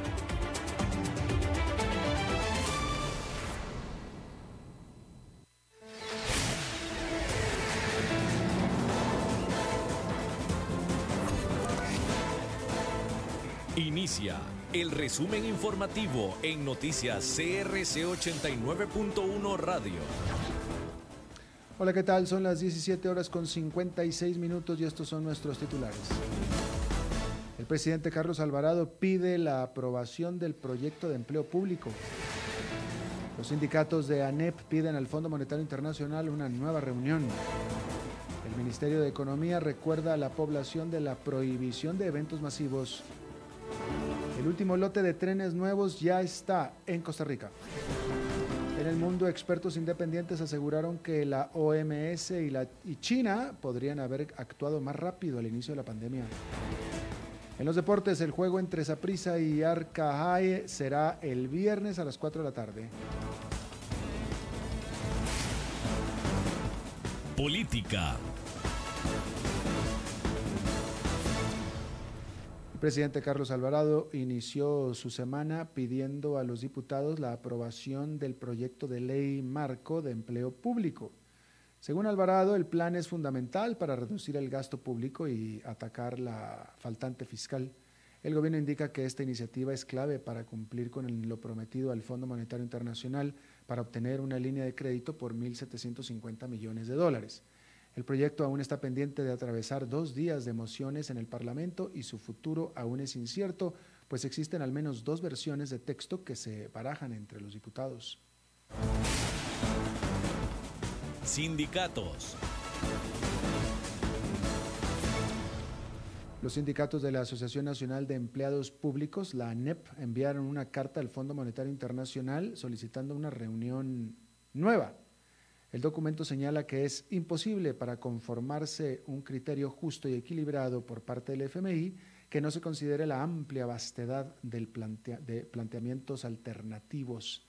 Inicia el resumen informativo en noticias CRC 89.1 Radio. Hola, ¿qué tal? Son las 17 horas con 56 minutos y estos son nuestros titulares. El presidente Carlos Alvarado pide la aprobación del proyecto de empleo público. Los sindicatos de ANEP piden al Fondo Monetario Internacional una nueva reunión. El Ministerio de Economía recuerda a la población de la prohibición de eventos masivos el último lote de trenes nuevos ya está en Costa Rica. En el mundo, expertos independientes aseguraron que la OMS y, China podrían haber actuado más rápido al inicio de la pandemia. En los deportes, el juego entre Saprissa y Arcahae será el viernes a las 4 de la tarde. Política. Presidente Carlos Alvarado inició su semana pidiendo a los diputados la aprobación del proyecto de ley marco de empleo público. Según Alvarado, el plan es fundamental para reducir el gasto público y atacar la faltante fiscal. El gobierno indica que esta iniciativa es clave para cumplir con lo prometido al Fondo Monetario Internacional para obtener una línea de crédito por 1.750 millones de dólares. El proyecto aún está pendiente de atravesar dos días de mociones en el Parlamento y su futuro aún es incierto, pues existen al menos dos versiones de texto que se barajan entre los diputados. Sindicatos. Los sindicatos de la Asociación Nacional de Empleados Públicos, la ANEP, enviaron una carta al Fondo Monetario Internacional solicitando una reunión nueva el documento señala que es imposible para conformarse un criterio justo y equilibrado por parte del FMI que no se considere la amplia vastedad de planteamientos alternativos.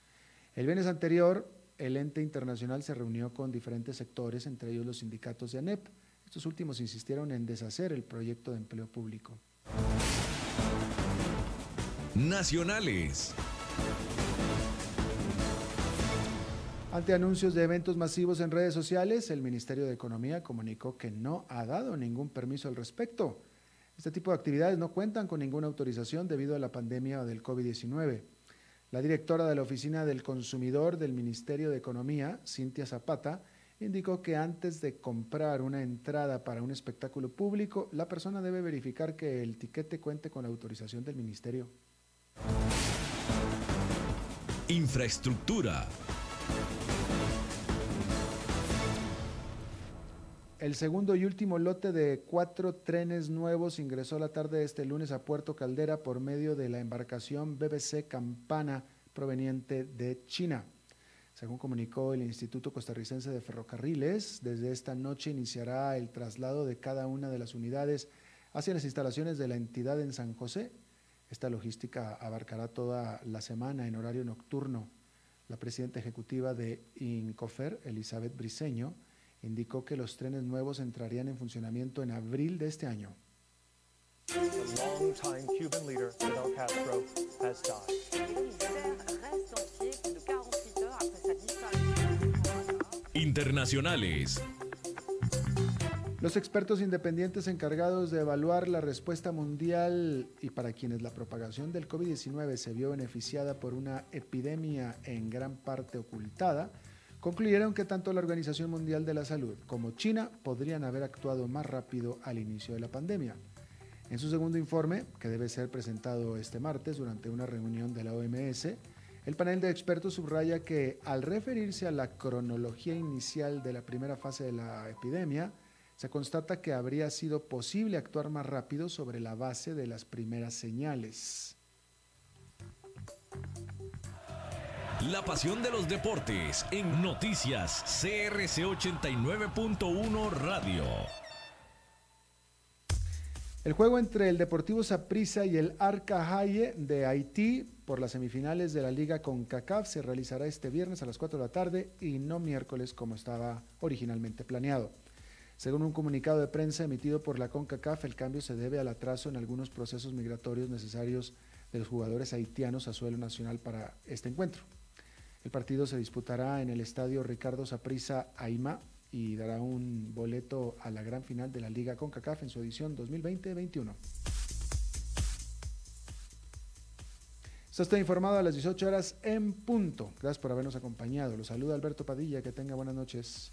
El viernes anterior, el ente internacional se reunió con diferentes sectores, entre ellos los sindicatos de ANEP. Estos últimos insistieron en deshacer el proyecto de empleo público. Nacionales. Ante anuncios de eventos masivos en redes sociales, el Ministerio de Economía comunicó que no ha dado ningún permiso al respecto. Este tipo de actividades no cuentan con ninguna autorización debido a la pandemia del COVID-19. La directora de la Oficina del Consumidor del Ministerio de Economía, Cintia Zapata, indicó que antes de comprar una entrada para un espectáculo público, la persona debe verificar que el tiquete cuente con la autorización del ministerio. Infraestructura. El segundo y último lote de cuatro trenes nuevos ingresó la tarde de este lunes a Puerto Caldera por medio de la embarcación BBC Campana proveniente de China. Según comunicó el Instituto Costarricense de Ferrocarriles, desde esta noche iniciará el traslado de cada una de las unidades hacia las instalaciones de la entidad en San José. Esta logística abarcará toda la semana en horario nocturno. La presidenta ejecutiva de INCOFER, Elizabeth Briceño, indicó que los trenes nuevos entrarían en funcionamiento en abril de este año. Internacionales. Los expertos independientes encargados de evaluar la respuesta mundial y para quienes la propagación del COVID-19 se vio beneficiada por una epidemia en gran parte ocultada, concluyeron que tanto la Organización Mundial de la Salud como China podrían haber actuado más rápido al inicio de la pandemia. En su segundo informe, que debe ser presentado este martes durante una reunión de la OMS, El panel de expertos subraya que al referirse a la cronología inicial de la primera fase de la epidemia, se constata que habría sido posible actuar más rápido sobre la base de las primeras señales. La pasión de los deportes en noticias CRC 89.1 Radio. El juego entre el Deportivo Saprissa y el Arca Haye de Haití por las semifinales de la Liga con CACAF se realizará este viernes a las 4 de la tarde y no miércoles como estaba originalmente planeado. Según un comunicado de prensa emitido por la CONCACAF, el cambio se debe al atraso en algunos procesos migratorios necesarios de los jugadores haitianos a suelo nacional para este encuentro. El partido se disputará en el estadio Ricardo Saprissa Aima y dará un boleto a la gran final de la Liga CONCACAF en su edición 2020-21. Esto está informado a las 18 horas en punto. Gracias por habernos acompañado. Los saluda Alberto Padilla. Que tenga buenas noches.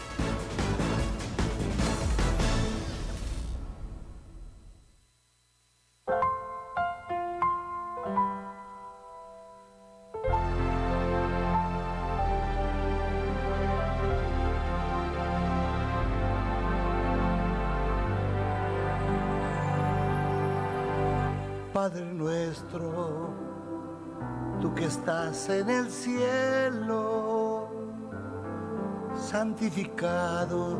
En el cielo, santificado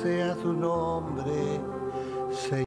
sea tu nombre.